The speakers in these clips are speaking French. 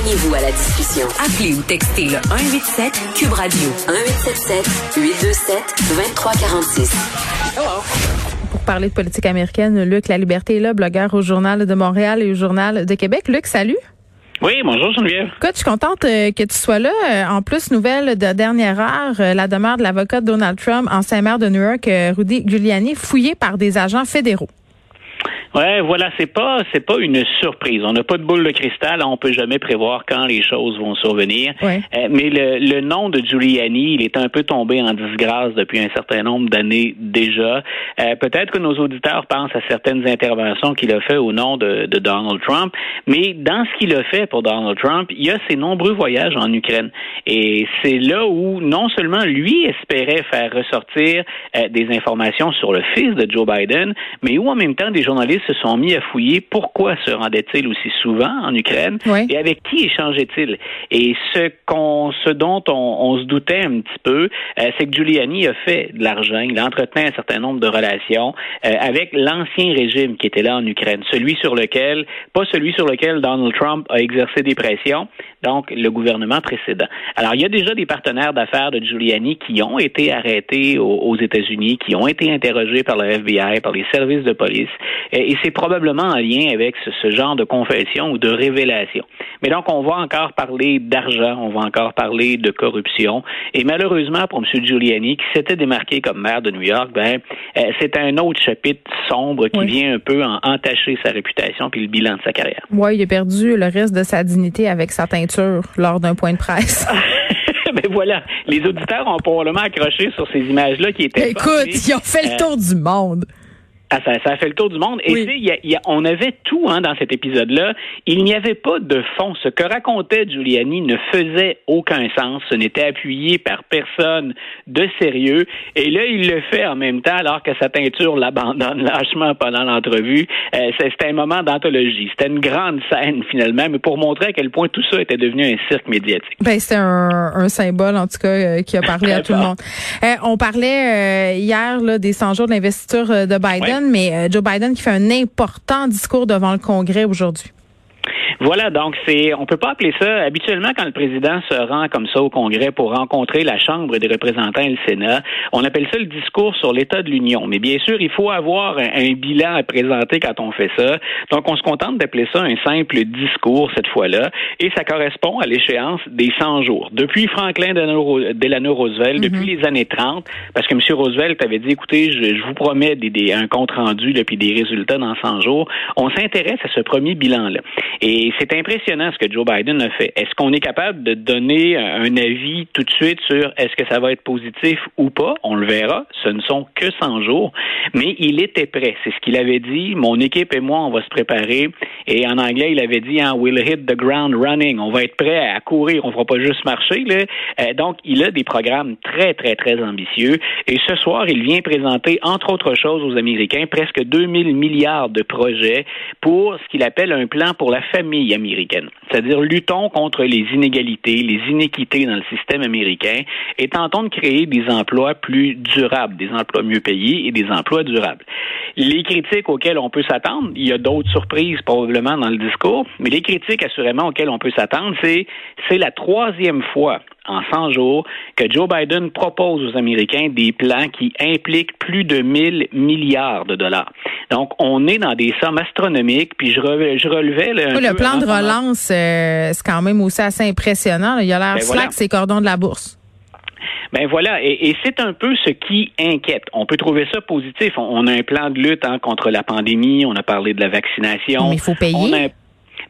Joignez-vous à la discussion. Appelez ou textez le 187 Cube Radio 1877 827 2346. Pour parler de politique américaine, Luc La Liberté est là, blogueur au Journal de Montréal et au Journal de Québec. Luc, salut. Oui, bonjour Geneviève. Écoute, je suis contente euh, que tu sois là. Euh, En plus, nouvelle de dernière heure, euh, la demeure de l'avocat Donald Trump, ancien maire de New York, euh, Rudy Giuliani, fouillé par des agents fédéraux. Ouais, voilà, c'est pas c'est pas une surprise. On n'a pas de boule de cristal, on peut jamais prévoir quand les choses vont survenir. Ouais. Euh, mais le, le nom de Giuliani, il est un peu tombé en disgrâce depuis un certain nombre d'années déjà. Euh, Peut-être que nos auditeurs pensent à certaines interventions qu'il a fait au nom de, de Donald Trump, mais dans ce qu'il a fait pour Donald Trump, il y a ses nombreux voyages en Ukraine. Et c'est là où non seulement lui espérait faire ressortir euh, des informations sur le fils de Joe Biden, mais où en même temps des journalistes se sont mis à fouiller pourquoi se rendait-il aussi souvent en Ukraine Oui. et avec qui échangeait-il. Et ce qu'on, ce dont on, on se doutait un petit peu, euh, c'est que Giuliani a fait de l'argent, il entretenait un certain nombre de relations euh, avec l'ancien régime qui était là en Ukraine, celui sur lequel, pas celui sur lequel Donald Trump a exercé des pressions, donc le gouvernement précédent. Alors il y a déjà des partenaires d'affaires de Giuliani qui ont été arrêtés aux, aux États-Unis, qui ont été interrogés par le FBI, par les services de police, et, et c'est probablement en lien avec ce, ce genre de confession ou de révélation. Mais donc on va encore parler d'argent, on va encore parler de corruption, et malheureusement pour M. Giuliani qui s'était démarqué comme maire de New York, ben euh, c'est un autre chapitre sombre qui Oui. vient un peu en- entacher sa réputation puis le bilan de sa carrière. Ouais, il a perdu le reste de sa dignité avec sa teinture lors d'un point de presse. Mais voilà, les auditeurs ont probablement accroché sur ces images-là qui étaient. Écoute, formées. ils ont fait le Euh, tour du monde. Ah, ça, ça a fait le tour du monde. Et Oui. tu sais, y a- y a- on avait tout hein, dans cet épisode-là. Il n'y avait pas de fond. Ce que racontait Giuliani ne faisait aucun sens. Ce n'était appuyé par personne de sérieux. Et là, il le fait en même temps alors que sa teinture l'abandonne lâchement pendant l'entrevue. Euh, C'était un moment d'anthologie. C'était une grande scène finalement, mais pour montrer à quel point tout ça était devenu un cirque médiatique. Ben, c'est un, un symbole, en tout cas, euh, qui a parlé à tout le monde. Euh, on parlait euh, hier là, des 100 jours de l'investiture euh, de Mais euh, Joe Biden qui fait un important discours devant le Congrès aujourd'hui. Voilà, donc c'est, on peut pas appeler ça habituellement quand le président se rend comme ça au Congrès pour rencontrer la Chambre des représentants et le Sénat, on appelle ça le discours sur l'état de l'Union. Mais bien sûr, il faut avoir un, un bilan à présenter quand on fait ça. Donc, on se contente d'appeler ça un simple discours cette fois-là, et ça correspond à l'échéance des 100 jours. Depuis Franklin Delano Roosevelt, depuis les années 30, parce que M. Roosevelt avait dit, écoutez, je, je vous promets des, des- un compte rendu là, puis des résultats dans 100 jours. On s'intéresse à ce premier bilan-là. Et c'est impressionnant ce que Joe Biden a fait. Est-ce qu'on est capable de donner un avis tout de suite sur est-ce que ça va être positif ou pas? On le verra. Ce ne sont que 100 jours. Mais il était prêt. C'est ce qu'il avait dit. Mon équipe et moi, on va se préparer. Et en anglais, il avait dit, hein, we'll hit the ground running. On va être prêt à courir. On fera pas juste marcher. Euh, donc, il a des programmes très, très, très ambitieux. Et ce soir, il vient présenter, entre autres choses, aux Américains, presque 2000 milliards de projets pour ce qu'il appelle un plan pour la famille C'est-à-dire, luttons contre les inégalités, les inéquités dans le système américain et tentons de créer des emplois plus durables, des emplois mieux payés et des emplois durables. Les critiques auxquelles on peut s'attendre, il y a d'autres surprises probablement dans le discours, mais les critiques assurément auxquelles on peut s'attendre, c'est c'est la troisième fois en 100 jours que Joe Biden propose aux Américains des plans qui impliquent plus de 1000 milliards de dollars. Donc, on est dans des sommes astronomiques, puis je, re- je relevais... là, Oui, le plan de relance, euh, c'est quand même aussi assez impressionnant. là. Il a l'air Ben slack, voilà. ces cordons de la bourse. Ben voilà, et, et c'est un peu ce qui inquiète. On peut trouver ça positif. On, on a un plan de lutte hein, contre la pandémie, on a parlé de la vaccination. Mais il faut payer. On a un-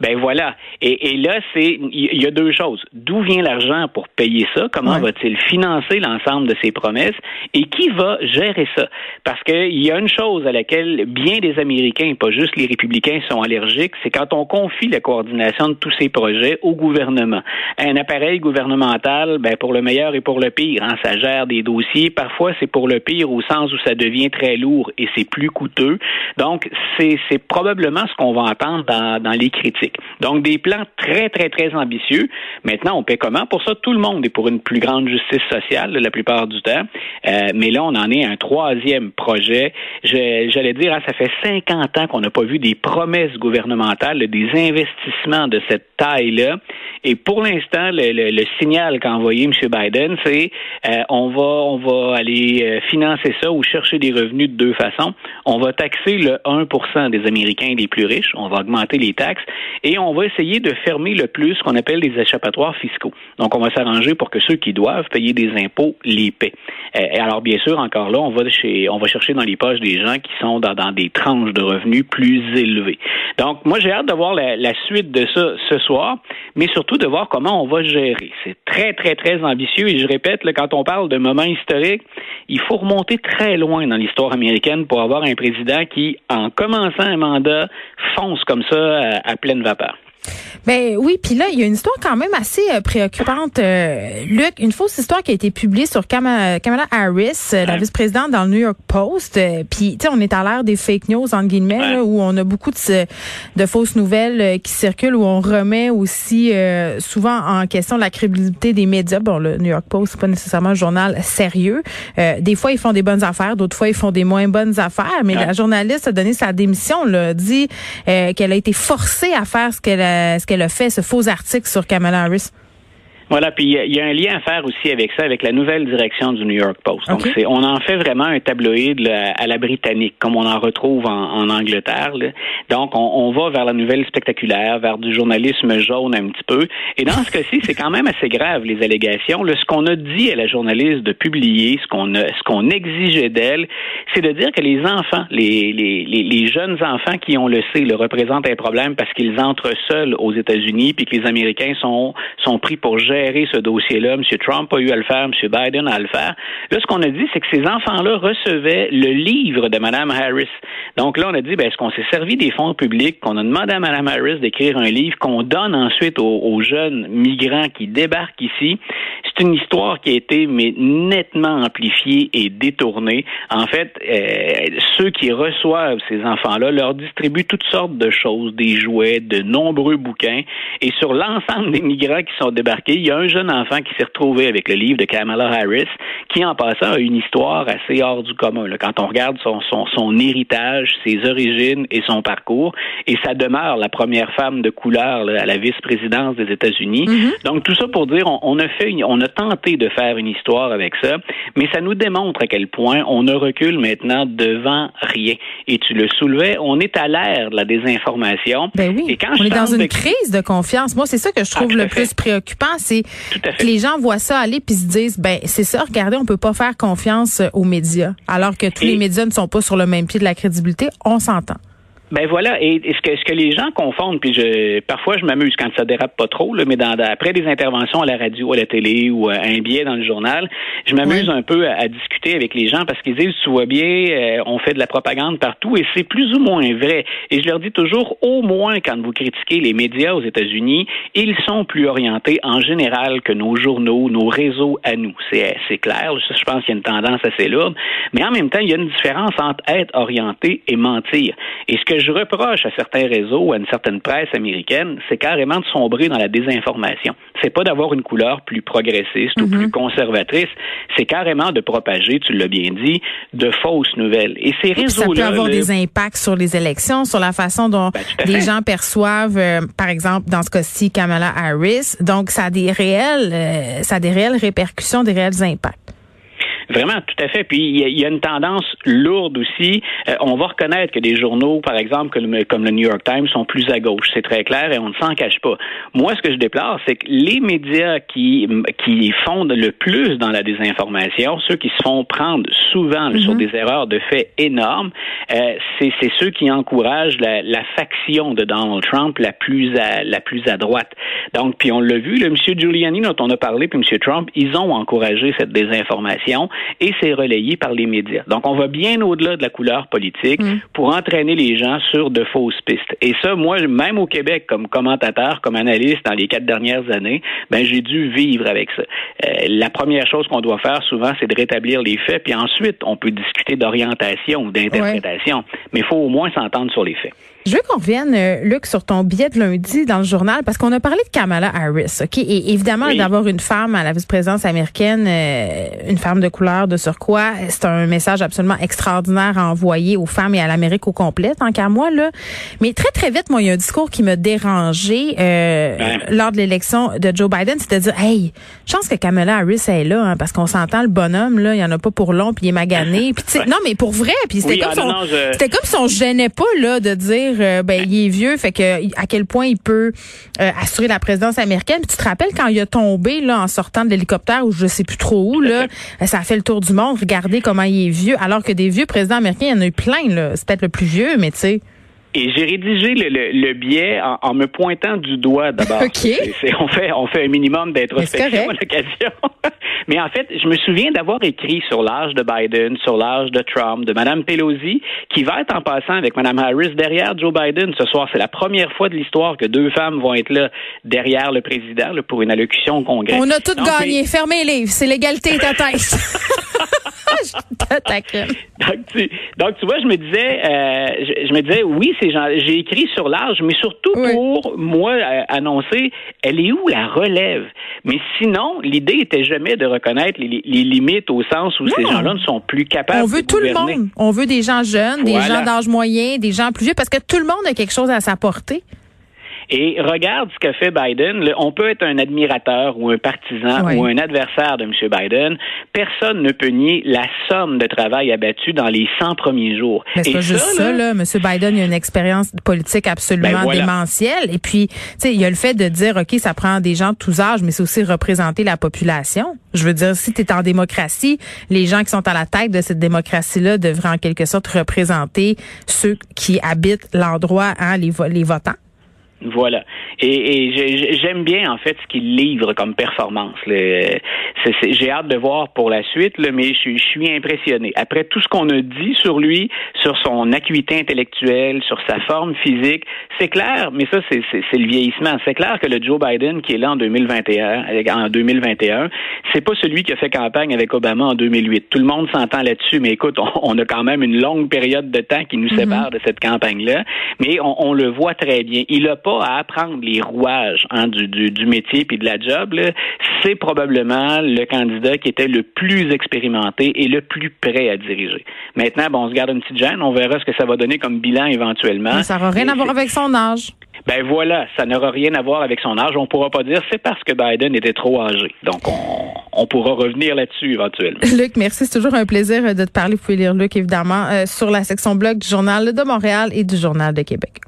Ben voilà. Et, et là, c'est il y a deux choses. D'où vient l'argent pour payer ça? Comment Ouais. va-t-il financer l'ensemble de ces promesses? Et qui va gérer ça? Parce qu'il y a une chose à laquelle bien des Américains, pas juste les républicains, sont allergiques, c'est quand on confie la coordination de tous ces projets au gouvernement. Un appareil gouvernemental, ben pour le meilleur et pour le pire, hein, ça gère des dossiers. Parfois, c'est pour le pire au sens où ça devient très lourd et c'est plus coûteux. Donc, c'est c'est probablement ce qu'on va entendre dans, dans les critiques. Donc, des plans très, très, très ambitieux. Maintenant, on paie comment? Pour ça, tout le monde est pour une plus grande justice sociale la plupart du temps. Euh, mais là, on en est à un troisième projet. Je- J'allais dire, hein, ça fait 50 ans qu'on n'a pas vu des promesses gouvernementales, des investissements de cette taille-là. Et pour l'instant, le, signal qu'a envoyé M. Biden, c'est euh, on va on va aller euh, financer ça ou chercher des revenus de deux façons. On va taxer le 1% des Américains les plus riches, on va augmenter les taxes et on va essayer de fermer le plus ce qu'on appelle des échappatoires fiscaux. Donc, on va s'arranger pour que ceux qui doivent payer des impôts les paient. Euh, et alors, bien sûr, encore là, on va, chercher dans les poches des gens qui sont dans, des tranches de revenus plus élevées. Donc, moi, j'ai hâte de voir la, suite de ça ce soir, mais surtout de voir comment on va gérer. C'est très, très, très ambitieux et je répète, là, quand on parle de moments historiques, il faut remonter très loin dans l'histoire américaine pour avoir un président qui, en commençant un mandat, fonce comme ça à pleine là-bas. Ben oui, puis là, il y a une histoire quand même assez euh, préoccupante. Euh, Luc, une fausse histoire qui a été publiée sur Kamala, Harris, euh, la vice-présidente dans le New York Post. puis, tu sais, on est à l'ère des fake news, entre guillemets, où on a beaucoup de, de fausses nouvelles qui circulent, où on remet aussi souvent en question la crédibilité des médias. Bon, le New York Post, c'est pas nécessairement un journal sérieux. des fois, ils font des bonnes affaires, d'autres fois, ils font des moins bonnes affaires. Mais la journaliste a donné sa démission, là, dit qu'elle a été forcée à faire ce qu'elle a qu'elle a fait, ce faux article sur Kamala Harris? Voilà, puis il y, a un lien à faire aussi avec ça, avec la nouvelle direction du New York Post. Donc, c'est, on en fait vraiment un tabloïd à la britannique, comme on en retrouve en, Angleterre. Donc, on, va vers la nouvelle spectaculaire, vers du journalisme jaune un petit peu. Et dans ce cas-ci, c'est quand même assez grave les allégations. ce qu'on a dit à la journaliste de publier, ce qu'on ce qu'on exigeait d'elle, c'est de dire que les enfants, les, les, les, jeunes enfants qui, on le sait, le représentent un problème parce qu'ils entrent seuls aux États-Unis, puis que les Américains sont sont pris pour ce dossier-là. M. Trump a eu à le faire, M. Biden a le faire. Là, ce qu'on a dit, c'est que ces enfants-là recevaient le livre de Mme Harris. Donc là, on a dit, ben, est-ce qu'on s'est servi des fonds publics, qu'on a demandé à Mme Harris d'écrire un livre qu'on donne ensuite aux, jeunes migrants qui débarquent ici? C'est une histoire qui a été mais nettement amplifiée et détournée. En fait, euh, ceux qui reçoivent ces enfants-là leur distribuent toutes sortes de choses, des jouets, de nombreux bouquins. Et sur l'ensemble des migrants qui sont débarqués, il y a un jeune enfant qui s'est retrouvé avec le livre de Kamala Harris, qui en passant a une histoire assez hors du commun. Là, quand on regarde son, son, son, héritage, ses origines et son parcours, et ça demeure la première femme de couleur à la vice-présidence des États-Unis. Mm-hmm. Donc tout ça pour dire, on, on, a fait, on a tenté de faire une histoire avec ça, mais ça nous démontre à quel point on ne recule maintenant devant rien. Et tu le soulevais, on est à l'ère de la désinformation. Ben oui. Et quand on est dans une crise de confiance. Moi, c'est ça que je trouve ah, le plus préoccupant, c'est que les gens voient ça aller puis se disent, ben c'est ça, regardez, on peut pas faire confiance aux médias, alors que tous les médias ne sont pas sur le même pied de la crédibilité. On s'entend. Ben voilà, et, ce, que, ce que les gens confondent, puis je parfois je m'amuse quand ça dérape pas trop, là, mais dans, après des interventions à la radio, à la télé ou à un billet dans le journal, je m'amuse un peu à, discuter avec les gens parce qu'ils disent tu vois bien, euh, on fait de la propagande partout et c'est plus ou moins vrai. Et je leur dis toujours, au moins quand vous critiquez les médias aux États-Unis, ils sont plus orientés en général que nos journaux, nos réseaux à nous. C'est c'est clair, je pense qu'il y a une tendance assez lourde, mais en même temps, il y a une différence entre être orienté et mentir. Et ce que je reproche à certains réseaux ou à une certaine presse américaine, c'est carrément de sombrer dans la désinformation. C'est pas d'avoir une couleur plus progressiste ou plus mhm. conservatrice, c'est carrément de propager, tu l'as bien dit, de fausses nouvelles. Et ces réseaux-là... Ça peut avoir des impacts sur les élections, sur la façon dont ben, les gens perçoivent, euh, par exemple, dans ce cas-ci, Kamala Harris. Donc, ça a des euh, ça a des réelles répercussions, des réels impacts. Vraiment, tout à fait. Puis il y, a une tendance lourde aussi. Euh, on va reconnaître que des journaux, par exemple, comme, le New York Times, sont plus à gauche. C'est très clair et on ne s'en cache pas. Moi, ce que je déplore, c'est que les médias qui, qui fondent le plus dans la désinformation, ceux qui se font prendre souvent sur mm-hmm. des erreurs de fait énormes, euh, c'est ceux qui encouragent la, la, faction de Donald Trump la plus à, la plus à droite. Donc, puis on l'a vu, le M. Giuliani dont on a parlé, puis M. Trump, ils ont encouragé cette désinformation et c'est relayé par les médias. Donc, on va bien au-delà de la couleur politique mm. pour entraîner les gens sur de fausses pistes. Et ça, moi, même au Québec, comme commentateur, comme analyste dans les quatre dernières années, ben j'ai dû vivre avec ça. Euh, la première chose qu'on doit faire souvent, c'est de rétablir les faits, puis ensuite, on peut discuter d'orientation ou d'interprétation, mais il faut au moins s'entendre sur les faits. Je veux qu'on revienne, euh, Luc, sur ton billet de lundi dans le journal, parce qu'on a parlé de Kamala Harris, OK? Et évidemment, d'avoir une femme à la vice-présidence américaine, euh, une femme de couleur de surcroît, c'est un message absolument extraordinaire à envoyer aux femmes et à l'Amérique au complet, tant qu'à moi, là. Mais très, très vite, moi, il y a un discours qui m'a dérangé euh, lors de l'élection de Joe Biden, c'est de dire, hey, je pense que Kamala Harris est là, hein, parce qu'on s'entend, le bonhomme, là, il y en a pas pour long, puis il est magané. Puis, non, mais pour vrai, puis c'était comme, ah, c'était comme si on gênait pas, là, de dire euh, ben il est vieux, fait que à quel point il peut euh, assurer la présidence américaine. Puis tu te rappelles quand il a tombé là en sortant de l'hélicoptère ou je sais plus trop où là, ça a fait le tour du monde. Regardez comment il est vieux, alors que des vieux présidents américains, il y en a eu plein. C'est peut-être le plus vieux, mais tu sais. Et j'ai rédigé le, le, billet en, me pointant du doigt d'abord. on fait on fait un minimum d'introspection à l'occasion. Mais en fait, je me souviens d'avoir écrit sur l'âge de Biden, sur l'âge de Trump, de Mme Pelosi, qui va être en passant avec Mme Harris derrière Joe Biden ce soir. C'est la première fois de l'histoire que deux femmes vont être là derrière le président pour une allocution au Congrès. On a tout gagné. Fermez les livres. C'est l'égalité ta tête. donc, tu, donc, tu vois, je me disais, euh, je, me disais, oui, j'ai écrit sur l'âge, mais surtout pour moi annoncer, elle est où la relève? Mais sinon, l'idée était jamais de reconnaître les, limites au sens où ces gens-là ne sont plus capables. On veut tout le monde. On veut des gens jeunes, des gens d'âge moyen, des gens plus vieux, parce que tout le monde a quelque chose à s'apporter. Et regarde ce que fait Biden. on peut être un admirateur ou un partisan ou un adversaire de M. Biden. Personne ne peut nier la somme de travail abattu dans les 100 premiers jours. Mais c'est pas juste ça, là. M. Biden, il a une expérience politique absolument ben démentielle. Et puis, tu sais, il y a le fait de dire, OK, ça prend des gens de tous âges, mais c'est aussi représenter la population. Je veux dire, si tu es en démocratie, les gens qui sont à la tête de cette démocratie-là devraient en quelque sorte représenter ceux qui habitent l'endroit, hein, les, les votants. Voilà. Et, j'aime bien en fait ce qu'il livre comme performance. J'ai hâte de voir pour la suite, mais je, suis impressionné. Après tout ce qu'on a dit sur lui, sur son acuité intellectuelle, sur sa forme physique, c'est clair, mais ça c'est le vieillissement. C'est clair que le Joe Biden qui est là en 2021, en 2021, c'est pas celui qui a fait campagne avec Obama en 2008. Tout le monde s'entend là-dessus, mais écoute, on, a quand même une longue période de temps qui nous mm-hmm. sépare de cette campagne-là, mais on, on, le voit très bien. Il a pas à apprendre les rouages hein, du, du, métier puis de la job, c'est probablement le candidat qui était le plus expérimenté et le plus prêt à diriger. Maintenant, bon, on se garde une petite gêne, on verra ce que ça va donner comme bilan éventuellement. ça n'aura rien à voir avec son âge. Ben voilà, ça n'aura rien à voir avec son âge. On pourra pas dire c'est parce que Biden était trop âgé. Donc on, pourra revenir là-dessus éventuellement. Luc, merci, c'est toujours un plaisir de te parler. Vous pouvez lire Luc évidemment euh, sur la section blog du journal de Montréal et du journal de Québec.